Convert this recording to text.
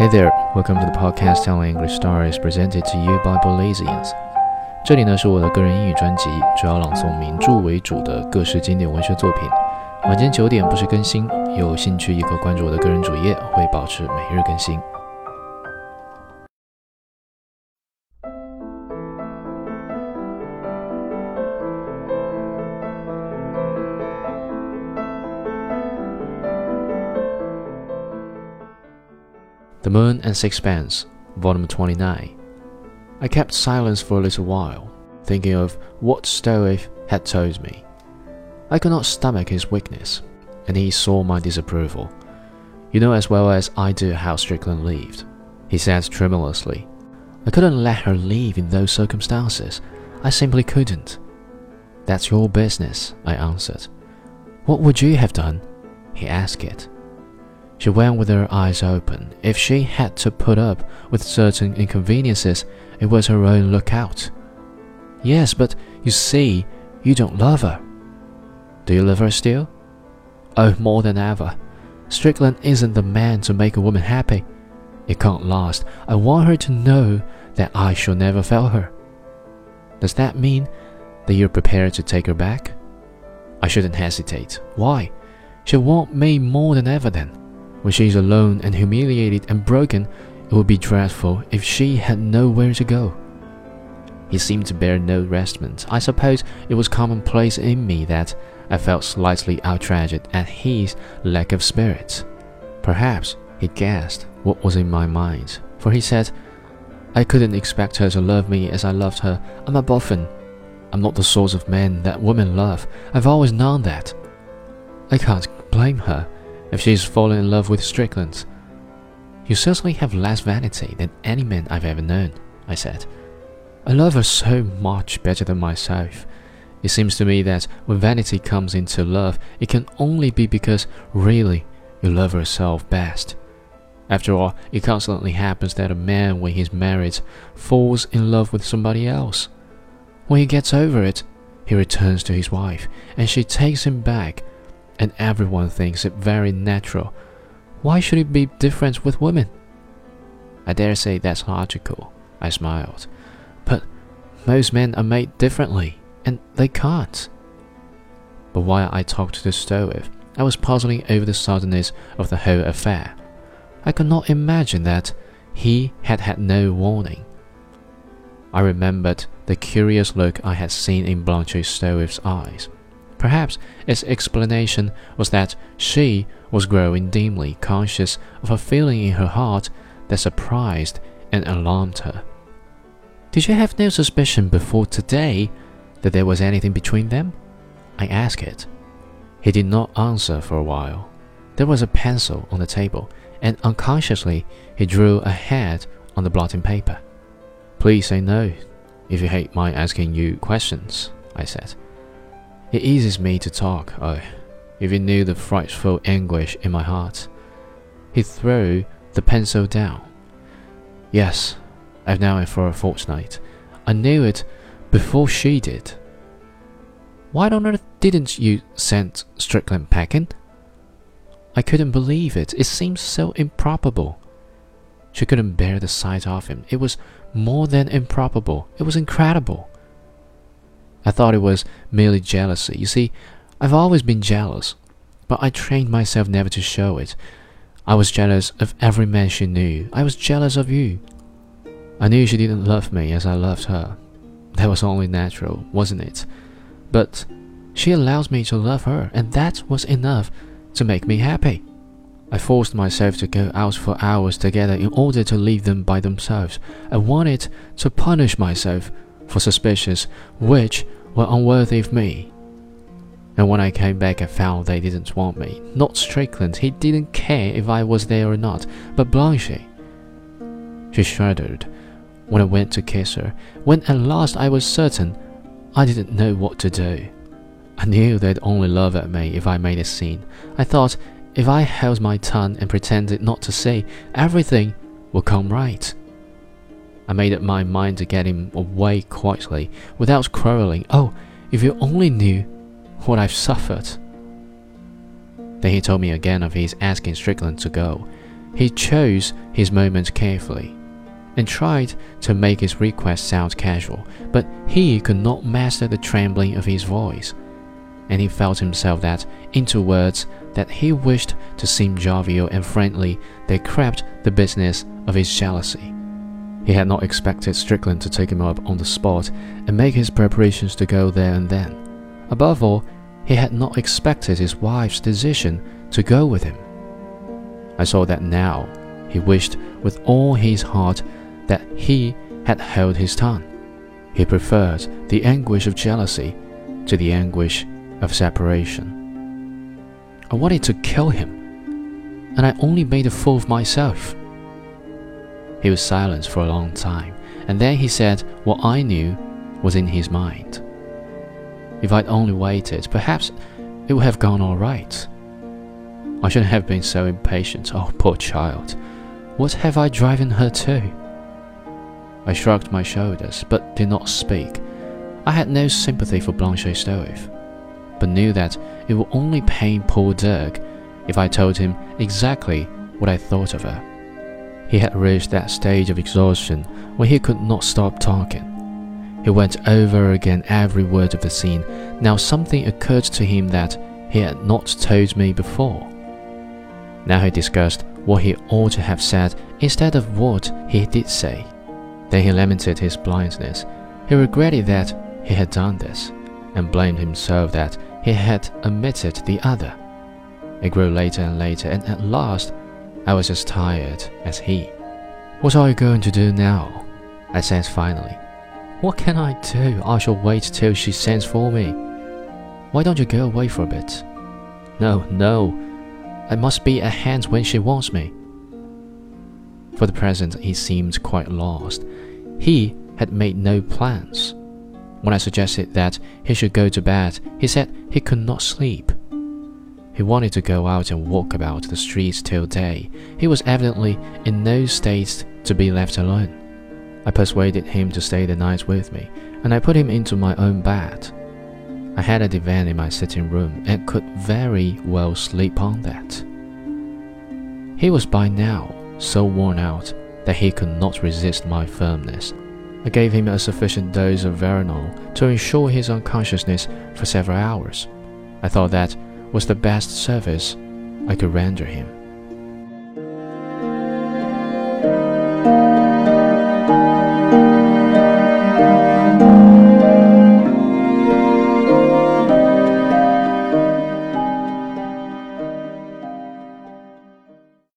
Hey there, welcome to the podcast telling English stories presented to you by Belizeans。这里呢是我的个人英语专辑，主要朗诵名著为主的各式经典文学作品。晚间九点不时更新，有兴趣也可关注我的个人主页，会保持每日更新。The Moon and Sixpence, Volume 29. I kept silence for a little while, thinking of what Stroeve had told me. I could not stomach his weakness, and he saw my disapproval. You know as well as I do how Strickland lived, he said tremulously. I couldn't let her leave in those circumstances. I simply couldn't. That's your business, I answered. What would you have done? He asked it. She went with her eyes open. If she had to put up with certain inconveniences, it was her own lookout. Yes, but you see, you don't love her. Do you love her still? Oh, more than ever. Strickland isn't the man to make a woman happy. It can't last. I want her to know that I shall never fail her. Does that mean that you're prepared to take her back? I shouldn't hesitate. Why? She'll want me more than ever then. When she is alone and humiliated and broken, it would be dreadful if she had nowhere to go. He seemed to bear no resentment. I suppose it was commonplace in me that I felt slightly outraged at his lack of spirit. Perhaps he guessed what was in my mind, for he said, I couldn't expect her to love me as I loved her. I'm a boffin. I'm not the sort of man that women love. I've always known that. I can't blame her if she's fallen in love with Strickland. You certainly have less vanity than any man I've ever known, I said. I love her so much better than myself. It seems to me that when vanity comes into love, it can only be because really you love yourself best. After all, it constantly happens that a man, when he's married, falls in love with somebody else. When he gets over it, he returns to his wife, and she takes him back and everyone thinks it very natural. Why should it be different with women? I dare say that's logical, I smiled. But most men are made differently, and they can't. But while I talked to Stroeve, I was puzzling over the suddenness of the whole affair. I could not imagine that he had had no warning. I remembered the curious look I had seen in Blanche Stroeve's eyes. Perhaps its explanation was that she was growing dimly conscious of a feeling in her heart that surprised and alarmed her. Did you have no suspicion before today that there was anything between them? I asked it. He did not answer for a while. There was a pencil on the table, and unconsciously he drew a head on the blotting paper. Please say no if you hate my asking you questions, I said. It eases me to talk, oh, if you knew the frightful anguish in my heart. He threw the pencil down. Yes, I've known it for a fortnight. I knew it before she did. Why on earth didn't you send Strickland packing? I couldn't believe it. It seemed so improbable. She couldn't bear the sight of him. It was more than improbable. It was incredible. I thought it was merely jealousy. You see, I've always been jealous, but I trained myself never to show it. I was jealous of every man she knew. I was jealous of you. I knew she didn't love me as I loved her. That was only natural, wasn't it? But she allows me to love her, and that was enough to make me happy. I forced myself to go out for hours together in order to leave them by themselves. I wanted to punish myself for suspicions which were unworthy of me. And when I came back, I found they didn't want me. Not Strickland, he didn't care if I was there or not, but Blanche. She shuddered when I went to kiss her. When at last I was certain, I didn't know what to do. I knew they'd only laugh at me if I made a scene. I thought if I held my tongue and pretended not to see, everything would come right. I made up my mind to get him away quietly, without quarreling. Oh, if you only knew what I've suffered. Then he told me again of his asking Strickland to go. he chose his moments carefully and tried to make his request sound casual, but he could not master the trembling of his voice, and he felt himself that into words that he wished to seem jovial and friendly there crept the business of his jealousy. He had not expected Strickland to take him up on the spot and make his preparations to go there and then. Above all, he had not expected his wife's decision to go with him. I saw that now he wished with all his heart that he had held his tongue. He preferred the anguish of jealousy to the anguish of separation. I wanted to kill him, and I only made a fool of myself. He was silent for a long time, and then he said what I knew was in his mind. If I'd only waited, perhaps it would have gone all right. I shouldn't have been so impatient. Oh, poor child. What have I driven her to? I shrugged my shoulders, but did not speak. I had no sympathy for Blanche Stroeve, but knew that it would only pain poor Dirk if I told him exactly what I thought of her. He had reached that stage of exhaustion where he could not stop talking. He went over again every word of the scene. Now something occurred to him that he had not told me before. Now he discussed what he ought to have said instead of what he did say. Then he lamented his blindness. He regretted that he had done this, and blamed himself that he had omitted the other. It grew later and later, and at last I was as tired as he. What are you going to do now? I said finally. What can I do? I shall wait till she sends for me. Why don't you go away for a bit? No, no. I must be at hand when she wants me. For the present, he seemed quite lost. He had made no plans. When I suggested that he should go to bed, he said he could not sleep. He wanted to go out and walk about the streets till day. He was evidently in no state to be left alone. I persuaded him to stay the night with me, and I put him into my own bed. I had a divan in my sitting room and could very well sleep on that. He was by now so worn out that he could not resist my firmness. I gave him a sufficient dose of veronal to ensure his unconsciousness for several hours. I thought that was the best service I could render him.